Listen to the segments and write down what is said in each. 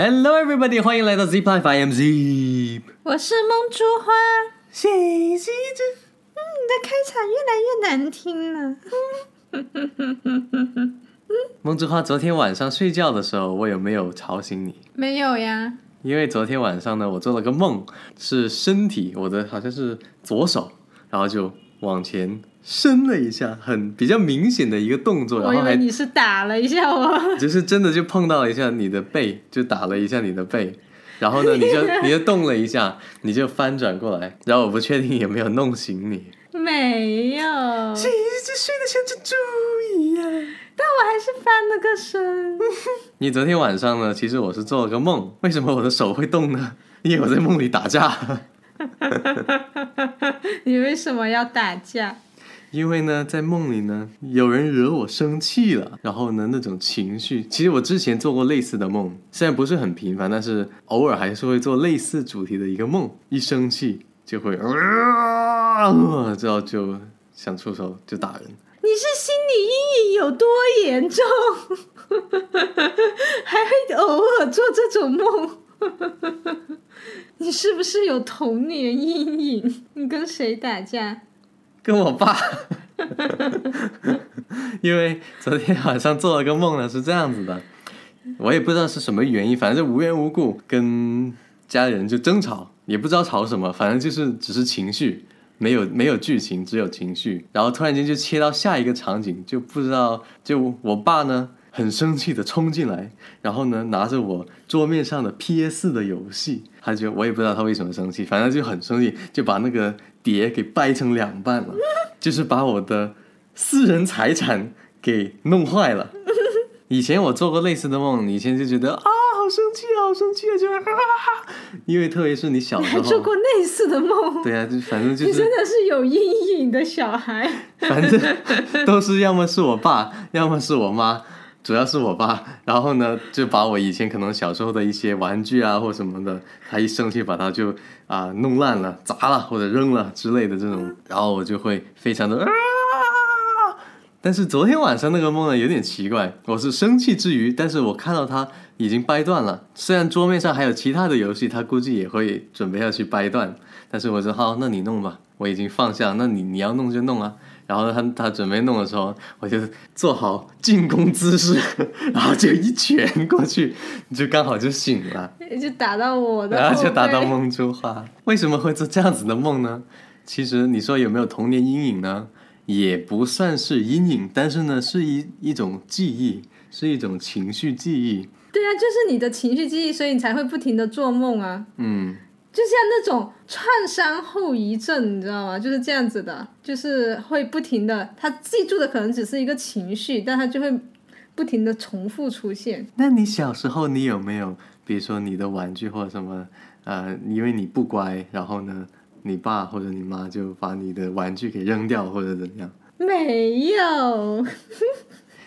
Hello everybody，欢迎来到 Zip Life，I am Zip。我是梦珠花。谢谢这，嗯，你的开场越来越难听了。梦之花，昨天晚上睡觉的时候，我有没有吵醒你？没有呀。因为昨天晚上呢，我做了个梦，是身体，我的好像是左手，然后就往前伸了一下，很比较明显的一个动作，然后还你是打了一下我，就是真的就碰到了一下你的背，就打了一下你的背，然后呢，你就 你就动了一下，你就翻转过来，然后我不确定有没有弄醒你。没有，一直睡得像只猪一样，但我还是翻了个身。你昨天晚上呢？其实我是做了个梦，为什么我的手会动呢？因为我在梦里打架。你为什么要打架？因为呢，在梦里呢，有人惹我生气了，然后呢，那种情绪，其实我之前做过类似的梦，虽然不是很频繁，但是偶尔还是会做类似主题的一个梦，一生气就会。啊！之后就想出手就打人。你是心理阴影有多严重？还会偶尔做这种梦？你是不是有童年阴影？你跟谁打架？跟我爸。因为昨天晚上做了个梦呢，是这样子的，我也不知道是什么原因，反正无缘无故跟家里人就争吵，也不知道吵什么，反正就是只是情绪。没有没有剧情，只有情绪，然后突然间就切到下一个场景，就不知道就我爸呢很生气的冲进来，然后呢拿着我桌面上的 PS 的游戏，他就我也不知道他为什么生气，反正就很生气，就把那个碟给掰成两半了，就是把我的私人财产给弄坏了。以前我做过类似的梦，以前就觉得啊。好生气啊，好生气啊！就啊，因为特别是你小时候 做过类似的梦，对啊，就反正就是你真的是有阴影的小孩。反正都是要么是我爸，要么是我妈，主要是我爸。然后呢，就把我以前可能小时候的一些玩具啊或什么的，他一生气把它就啊弄烂了、砸了或者扔了之类的这种，然后我就会非常的啊。但是昨天晚上那个梦呢，有点奇怪。我是生气之余，但是我看到他已经掰断了。虽然桌面上还有其他的游戏，他估计也会准备要去掰断。但是我说好，那你弄吧，我已经放下。那你你要弄就弄啊。然后他他准备弄的时候，我就做好进攻姿势，然后就一拳过去，就刚好就醒了，就打到我的，然后就打到梦珠花。为什么会做这样子的梦呢？其实你说有没有童年阴影呢？也不算是阴影，但是呢，是一一种记忆，是一种情绪记忆。对啊，就是你的情绪记忆，所以你才会不停的做梦啊。嗯，就像那种创伤后遗症，你知道吗？就是这样子的，就是会不停的，他记住的可能只是一个情绪，但他就会不停的重复出现。那你小时候你有没有，比如说你的玩具或者什么，呃，因为你不乖，然后呢？你爸或者你妈就把你的玩具给扔掉或者怎样？没有，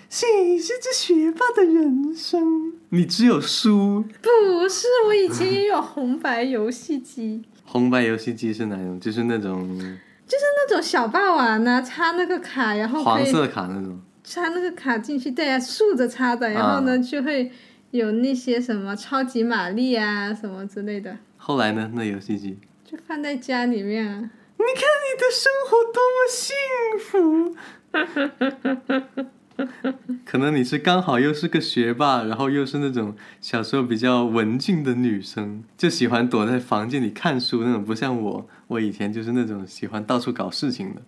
谁是这学霸的人生？你只有输？不是，我以前也有红白游戏机。红白游戏机是哪种？就是那种，就是那种小霸王啊，插那个卡，然后黄色卡那种，插那个卡进去，对啊，竖着插的，然后呢就会有那些什么超级玛丽啊什么之类的。后来呢？那游戏机？就放在家里面啊！你看你的生活多么幸福。可能你是刚好又是个学霸，然后又是那种小时候比较文静的女生，就喜欢躲在房间里看书那种，不像我，我以前就是那种喜欢到处搞事情的。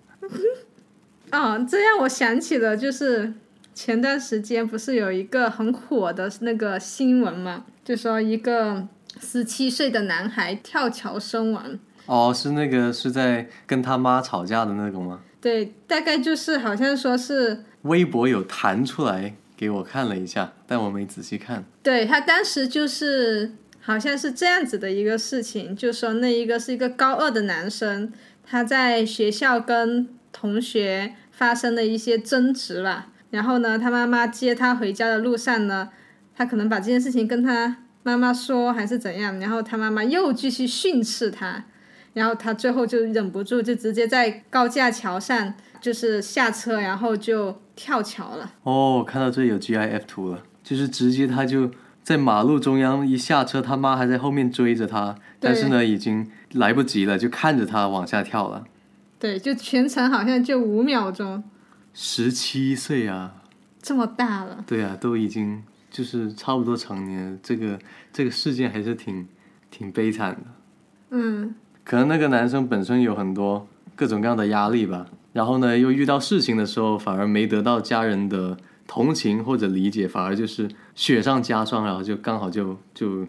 哦，这让我想起了，就是前段时间不是有一个很火的那个新闻嘛，就说一个。十七岁的男孩跳桥身亡。哦，是那个是在跟他妈吵架的那个吗？对，大概就是好像说是微博有弹出来给我看了一下，但我没仔细看。对他当时就是好像是这样子的一个事情，就说那一个是一个高二的男生，他在学校跟同学发生了一些争执了，然后呢，他妈妈接他回家的路上呢，他可能把这件事情跟他。妈妈说还是怎样，然后他妈妈又继续训斥他，然后他最后就忍不住，就直接在高架桥上就是下车，然后就跳桥了。哦，看到这有 GIF 图了，就是直接他就在马路中央一下车，他妈还在后面追着他，但是呢，已经来不及了，就看着他往下跳了。对，就全程好像就五秒钟，十七岁啊，这么大了。对啊，都已经就是差不多成年，这个这个事件还是挺挺悲惨的。嗯可能那个男生本身有很多各种各样的压力吧，然后呢，又遇到事情的时候，反而没得到家人的同情或者理解，反而就是雪上加霜，然后就刚好就就，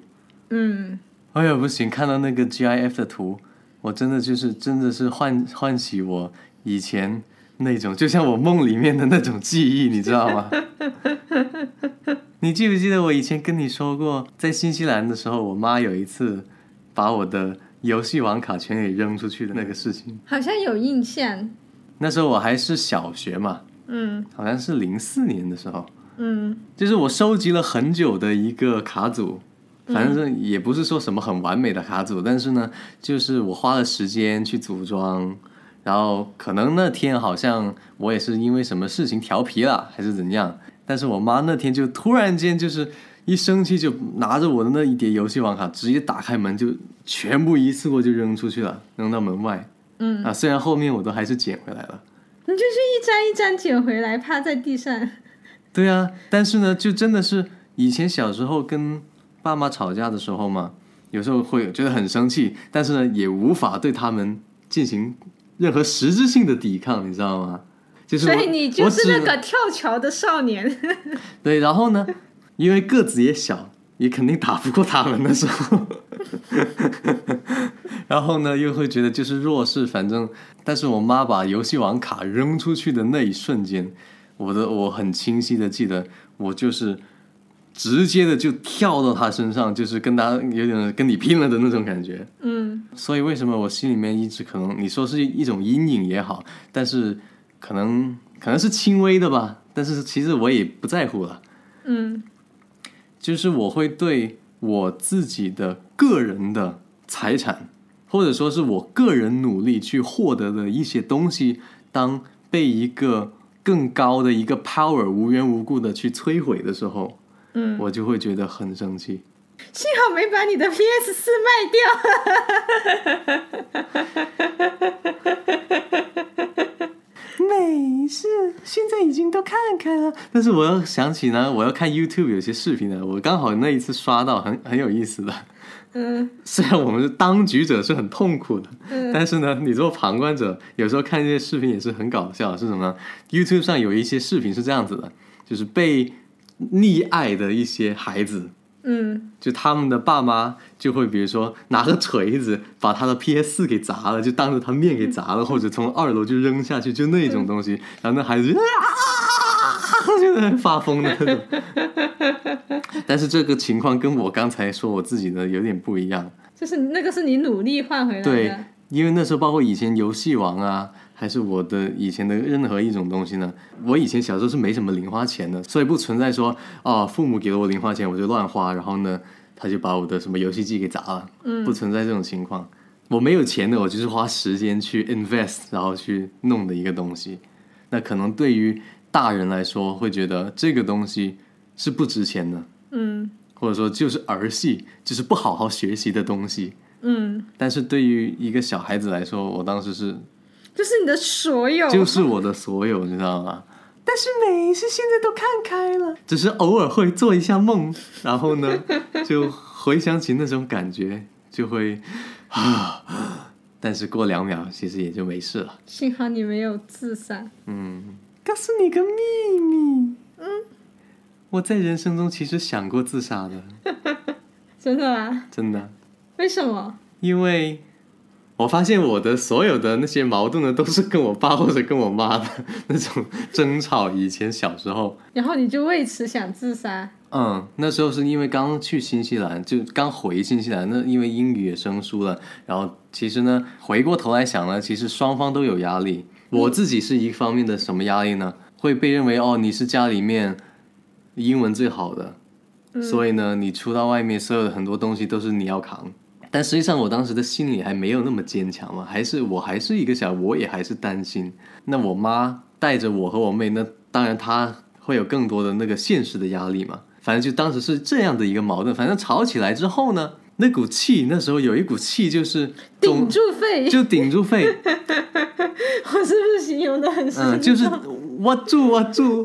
嗯，哎呀不行！看到那个 GIF 的图，我真的就是真的是唤唤起我以前那种，就像我梦里面的那种记忆，你知道吗？你记不记得我以前跟你说过，在新西兰的时候，我妈有一次把我的游戏王卡全给扔出去的那个事情？好像有印象。那时候我还是小学嘛，嗯好像是零四年的时候，嗯就是我收集了很久的一个卡组，反正也不是说什么很完美的卡组，但是呢，就是我花了时间去组装，然后可能那天好像我也是因为什么事情调皮了，还是怎样，但是我妈那天就突然间就是一生气就拿着我的那一叠游戏王卡，直接打开门就全部一次过就扔出去了，扔到门外。嗯，啊，虽然后面我都还是捡回来了。你就是一张一张捡回来，趴在地上。对啊，但是呢，就真的是以前小时候跟爸妈吵架的时候嘛，有时候会觉得很生气，但是呢，也无法对他们进行任何实质性的抵抗，你知道吗？就是所以你就是那个跳桥的少年。对，然后呢，因为个子也小，也肯定打不过他们的时候，然后呢，又会觉得就是弱势，反正，但是我妈把游戏王卡扔出去的那一瞬间，我的我很清晰的记得，我就是直接的就跳到他身上，就是跟他有点跟你拼了的那种感觉。嗯所以为什么我心里面一直可能你说是一种阴影也好，但是可能可能是轻微的吧，但是其实我也不在乎了。嗯就是我会对我自己的个人的财产，或者说是我个人努力去获得的一些东西，当被一个更高的一个 power 无缘无故的去摧毁的时候，嗯，我就会觉得很生气。幸好没把你的 PS 四卖掉。没事，现在已经都看开了。但是我要想起呢，我要看 YouTube 有些视频呢，我刚好那一次刷到很很有意思的。嗯虽然我们是当局者是很痛苦的，嗯但是呢，你做旁观者，有时候看这些视频也是很搞笑。是什么呢？YouTube 上有一些视频是这样子的，就是被溺爱的一些孩子，嗯就他们的爸妈就会比如说拿个锤子把他的 PS 四给砸了，就当着他面给砸了，或者从二楼就扔下去，就那种东西，然后那孩子就啊，就在那发疯的那种。但是这个情况跟我刚才说我自己的有点不一样。就是那个是你努力换回来对的。，因为那时候包括以前游戏王啊，还是我的以前的任何一种东西呢，我以前小时候是没什么零花钱的，所以不存在说哦，父母给了我零花钱我就乱花，然后呢，他就把我的什么游戏机给砸了，嗯不存在这种情况。我没有钱的，我就是花时间去 invest，然后去弄的一个东西。那可能对于大人来说，会觉得这个东西是不值钱的，嗯或者说就是儿戏，就是不好好学习的东西。嗯，但是对于一个小孩子来说，我当时是就是你的所有。就是我的所有，你知道吗？但是没事，现在都看开了，只是偶尔会做一下梦，然后呢，就回想起那种感觉，就会啊，但是过两秒，其实也就没事了。幸好你没有自杀。嗯，告诉你个秘密，嗯，我在人生中其实想过自杀的，真的吗？真的。为什么？因为我发现我的所有的那些矛盾呢，都是跟我爸或者跟我妈的那种争吵。以前小时候，然后你就为此想自杀？嗯，那时候是因为刚去新西兰，就刚回新西兰，那因为英语也生疏了，然后其实呢，回过头来想呢，其实双方都有压力。我自己是一方面的什么压力呢？会被认为哦，你是家里面英文最好的，所以呢，你出到外面，所有的很多东西都是你要扛。但实际上，我当时的心里还没有那么坚强嘛，还是我还是一个小，我也还是担心。那我妈带着我和我妹，那当然她会有更多的那个现实的压力嘛。反正就当时是这样的一个矛盾。反正吵起来之后呢，那股气，那时候有一股气就是顶住肺，就顶住肺，我是不是形容的很生嗯，就是握住握住，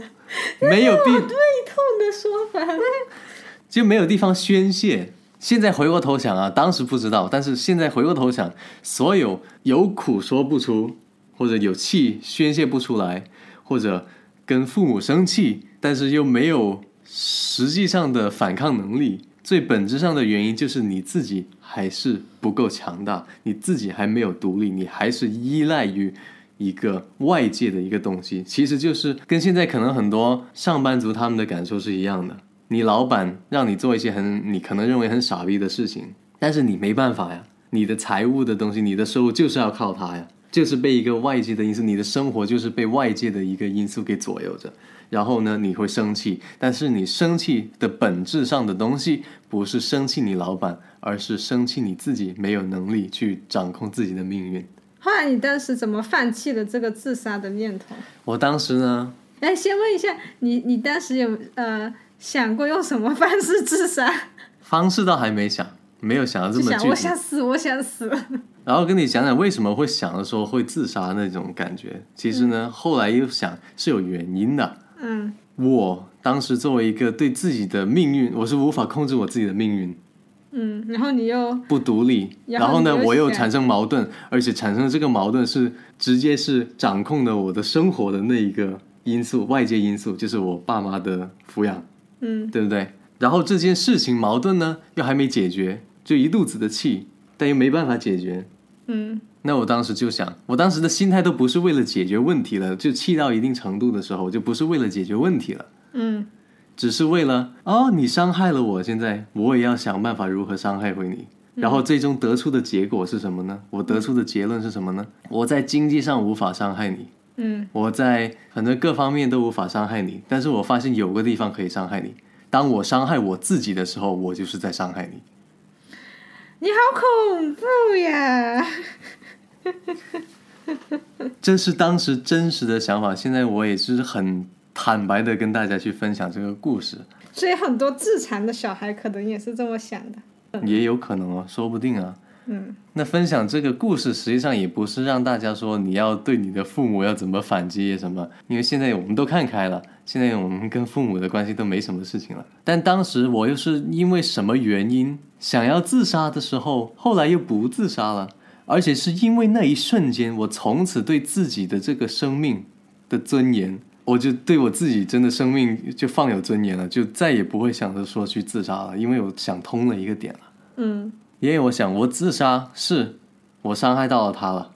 没有地对痛的说法？就没有地方宣泄。现在回过头想啊，当时不知道，但是现在回过头想，所有有苦说不出，或者有气宣泄不出来，或者跟父母生气，但是又没有实际上的反抗能力，最本质上的原因就是你自己还是不够强大，你自己还没有独立，你还是依赖于一个外界的一个东西，其实就是跟现在可能很多上班族他们的感受是一样的。你老板让你做一些很你可能认为很傻逼的事情，但是你没办法呀，你的财务的东西，你的收入就是要靠他呀，就是被一个外界的因素，你的生活就是被外界的一个因素给左右着。然后呢，你会生气，但是你生气的本质上的东西不是生气你老板，而是生气你自己没有能力去掌控自己的命运。后来你当时怎么放弃了这个自杀的念头？我当时呢，哎，先问一下你，你当时有呃想过用什么方式自杀？方式倒还没想，没有想到这就想我么具体。想死，我想死。然后跟你讲讲为什么会想着说会自杀那种感觉。其实呢，后来又想是有原因的。嗯我当时作为一个对自己的命运，我是无法控制我自己的命运，嗯，然后你又不独立。然后呢，我又产生矛盾，而且产生这个矛盾是直接是掌控了我的生活的那一个因素，外界因素就是我爸妈的抚养，嗯对不对？然后这件事情矛盾呢又还没解决，就一肚子的气，但又没办法解决。嗯那我当时就想，我当时的心态都不是为了解决问题了，就气到一定程度的时候，就不是为了解决问题了，嗯只是为了哦，你伤害了我，现在我也要想办法如何伤害回你。然后最终得出的结果是什么呢？我得出的结论是什么呢？我在经济上无法伤害你，嗯我在反正各方面都无法伤害你，但是我发现有个地方可以伤害你。当我伤害我自己的时候，我就是在伤害你。你好恐怖呀！这是当时真实的想法，现在我也是很坦白的跟大家去分享这个故事，所以很多自残的小孩可能也是这么想的。也有可能哦，说不定啊。嗯那分享这个故事，实际上也不是让大家说你要对你的父母要怎么反击什么，因为现在我们都看开了，现在我们跟父母的关系都没什么事情了。但当时我又是因为什么原因想要自杀的时候，后来又不自杀了，而且是因为那一瞬间，我从此对自己的这个生命的尊严，我就对我自己真的生命就放有尊严了，就再也不会想着说去自杀了，因为我想通了一个点了。嗯因为我想，我自杀是我伤害到了他了，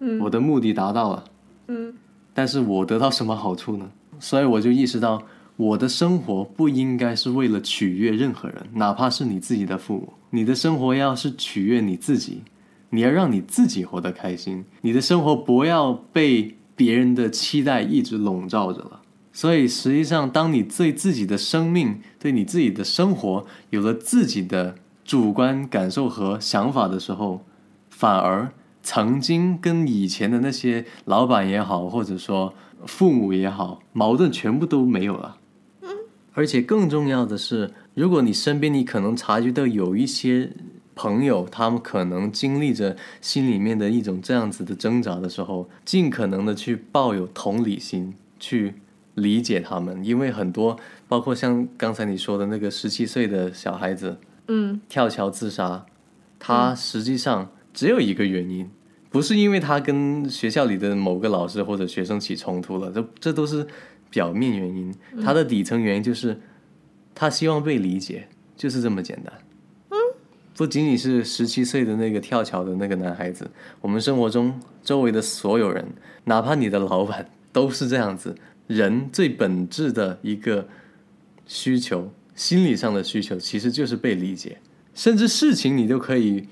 嗯我的目的达到了，嗯但是我得到什么好处呢？所以我就意识到，我的生活不应该是为了取悦任何人，哪怕是你自己的父母。你的生活要是取悦你自己，你要让你自己活得开心，你的生活不要被别人的期待一直笼罩着了。所以实际上，当你对自己的生命、对你自己的生活有了自己的主观感受和想法的时候，反而曾经跟以前的那些老板也好，或者说父母也好，矛盾全部都没有了。嗯而且更重要的是，如果你身边你可能察觉到有一些朋友，他们可能经历着心里面的一种这样子的挣扎的时候，尽可能的去抱有同理心，去理解他们，因为很多，包括像刚才你说的那个十七岁的小孩子，嗯跳桥自杀，他实际上只有一个原因，不是因为他跟学校里的某个老师或者学生起冲突了，这这都是表面原因。他的底层原因就是他希望被理解，就是这么简单。不仅仅是十七岁的那个跳桥的那个男孩子，我们生活中周围的所有人，哪怕你的老板，都是这样子。人最本质的一个需求，心理上的需求，其实就是被理解。甚至事情你都可以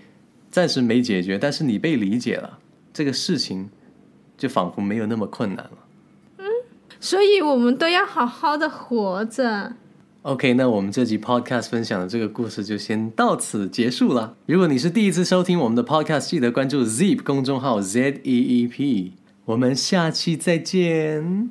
暂时没解决，但是你被理解了，这个事情就仿佛没有那么困难了。嗯所以我们都要好好的活着。OK，那我们这集 Podcast 分享的这个故事就先到此结束了。如果你是第一次收听我们的 Podcast，记得关注 Zeep 公众号 Z E E P。我们下期再见。